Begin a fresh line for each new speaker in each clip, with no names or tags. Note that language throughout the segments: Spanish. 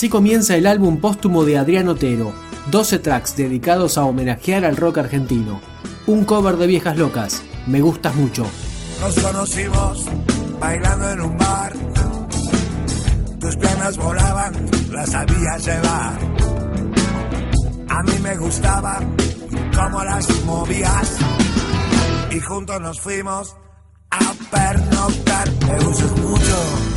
Así comienza el álbum póstumo de Adrián Otero, 12 tracks dedicados a homenajear al rock argentino. Un cover de Viejas Locas, me gustas mucho.
Nos conocimos bailando en un bar. Tus piernas volaban, las sabía llevar. A mí me gustaba cómo las movías. Y juntos nos fuimos a pernoctar. Me gustas mucho.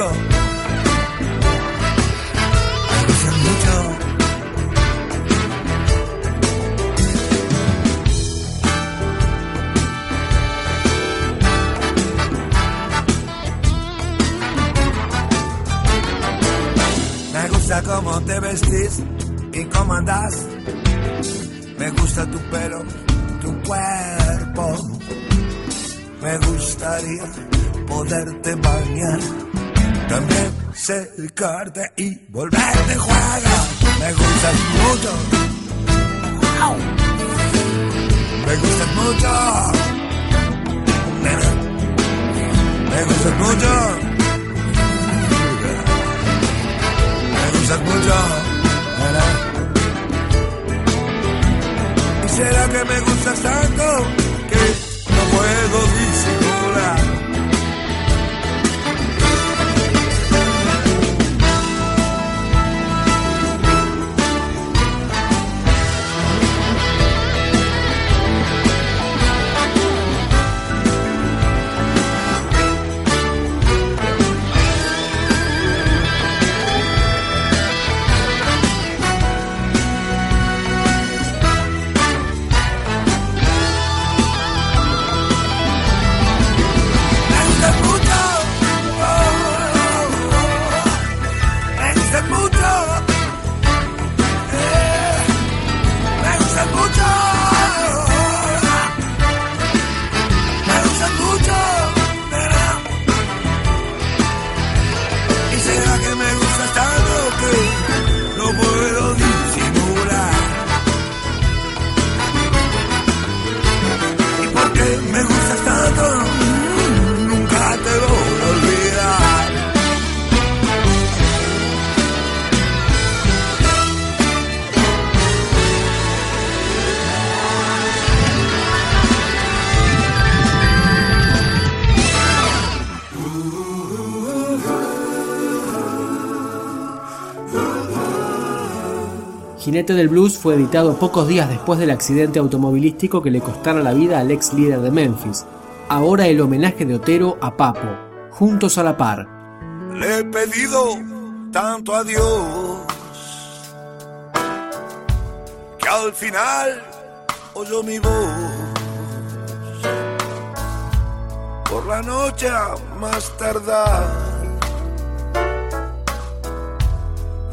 Me mucho. Me gusta cómo te vestís y cómo andás. Me gusta tu pelo, tu cuerpo. Me gustaría poderte bañar, también secarte y volverte juega. Me gustas mucho. Me gustas mucho. Me gustas mucho. Me gustas mucho. ¿Y será que me gustas tanto
Jinete del Blues fue editado pocos días después del accidente automovilístico que le costara la vida al ex líder de Memphis. Ahora el homenaje de Otero a Papo, juntos a la par.
Le he pedido tanto a Dios que al final oyó mi voz. Por la noche más tardar,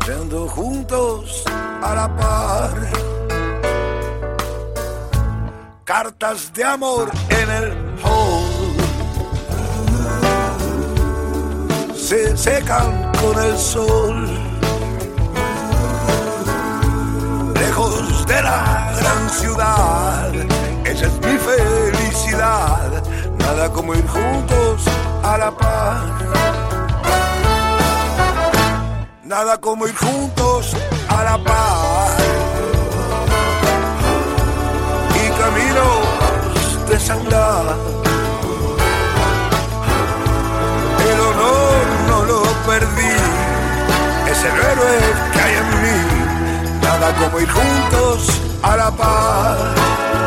yendo juntos a la par. Cartas de amor en el hall. se secan con el sol. Lejos de la gran ciudad, esa es mi felicidad. Nada como ir juntos a la par. Nada como ir juntos a la par. Y caminos de sangrar. El honor no lo perdí, es el héroe que hay en mí. Nada como ir juntos a la par.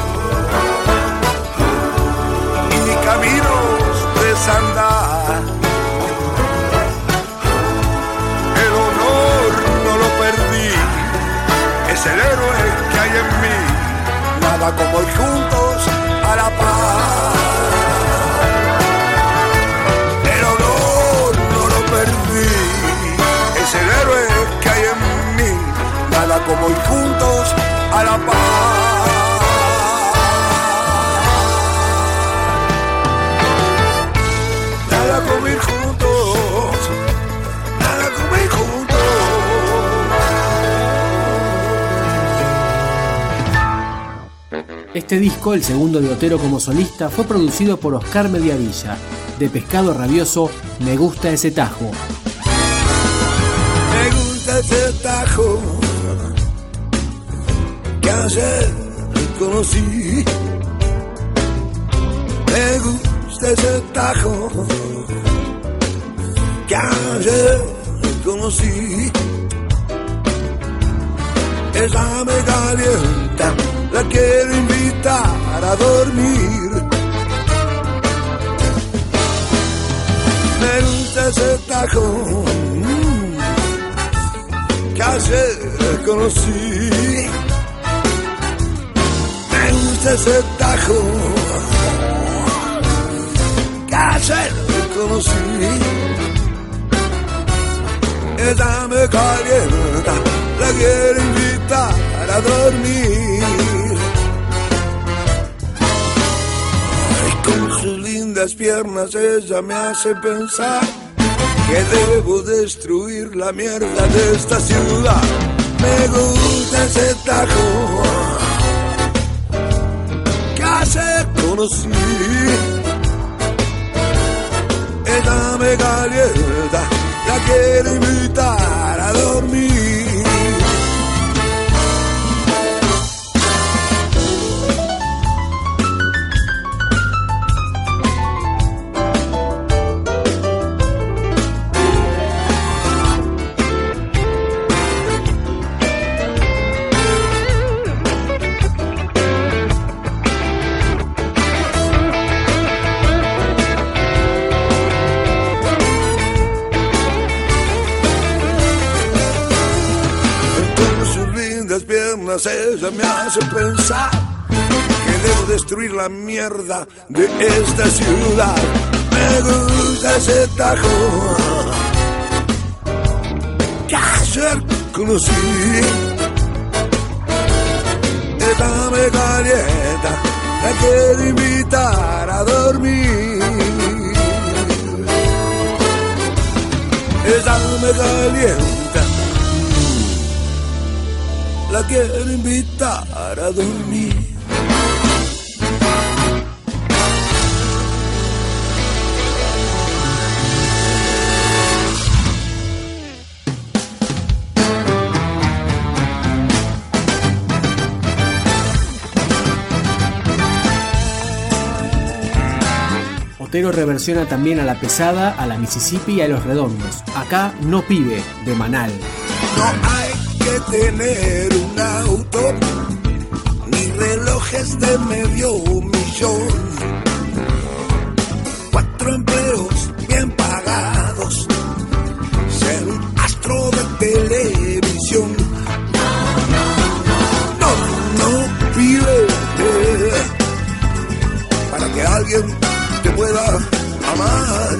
Nada como ir juntos a la paz. El honor no lo perdí, es el héroe que hay en mí. Nada como ir juntos a la paz.
Este disco, el segundo de Otero como solista, fue producido por Oscar Mediavilla. De Pescado Rabioso, Me gusta ese tajo.
Me gusta ese tajo que ayer conocí. Me gusta ese tajo que ayer conocí. Ella me calienta, la quiero invitar a dormir. Me gusta ese tajo mm, que ayer conocí. Me gusta ese que ayer conocí. Ella me calienta, la quiero invitar a dormir. Ay, con sus lindas piernas ella me hace pensar que debo destruir la mierda de esta ciudad. Me gusta ese tajo que ayer conocí. Ella me hace pensar que debo destruir la mierda de esta ciudad. Me gusta ese tajo que ayer conocí. Ella me calienta, la quiero invitar a dormir. Ella me calienta la quiero invitar a dormir.
Otero reversiona también a La Pesada, a la Mississippi y a Los Redondos. Acá no pibe, de Manal.
No hay tener un auto ni relojes de medio millón. Cuatro empleos bien pagados, ser un astro de televisión. No, no, pibe, para que alguien te pueda amar,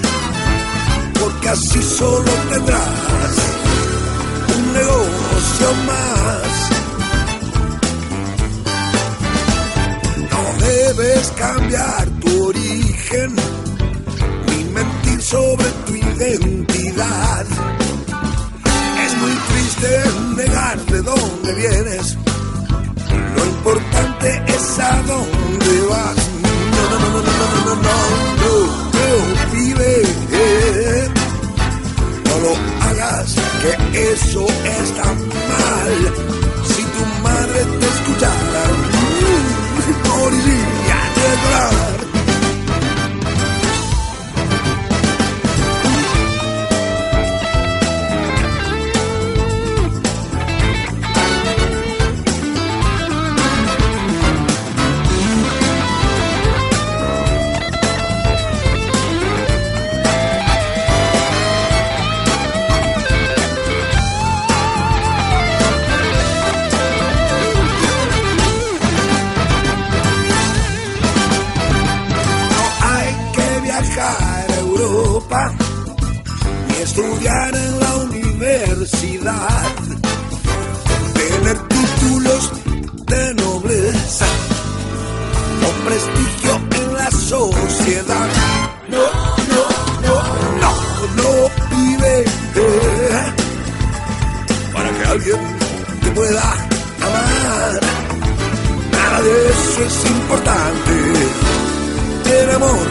porque así solo tendrás cambiar tu origen ni mentir sobre tu identidad. Es muy triste negar de dónde vienes. Lo importante es a dónde vas. No, no, no, no, no, no, no, no, no, no, vive. lo hagas, que eso está mal. ground. Estudiar en la universidad. Tener títulos de nobleza o prestigio en la sociedad. No, no, no, no, no, vive para que alguien te pueda amar. Nada de eso es importante. El amor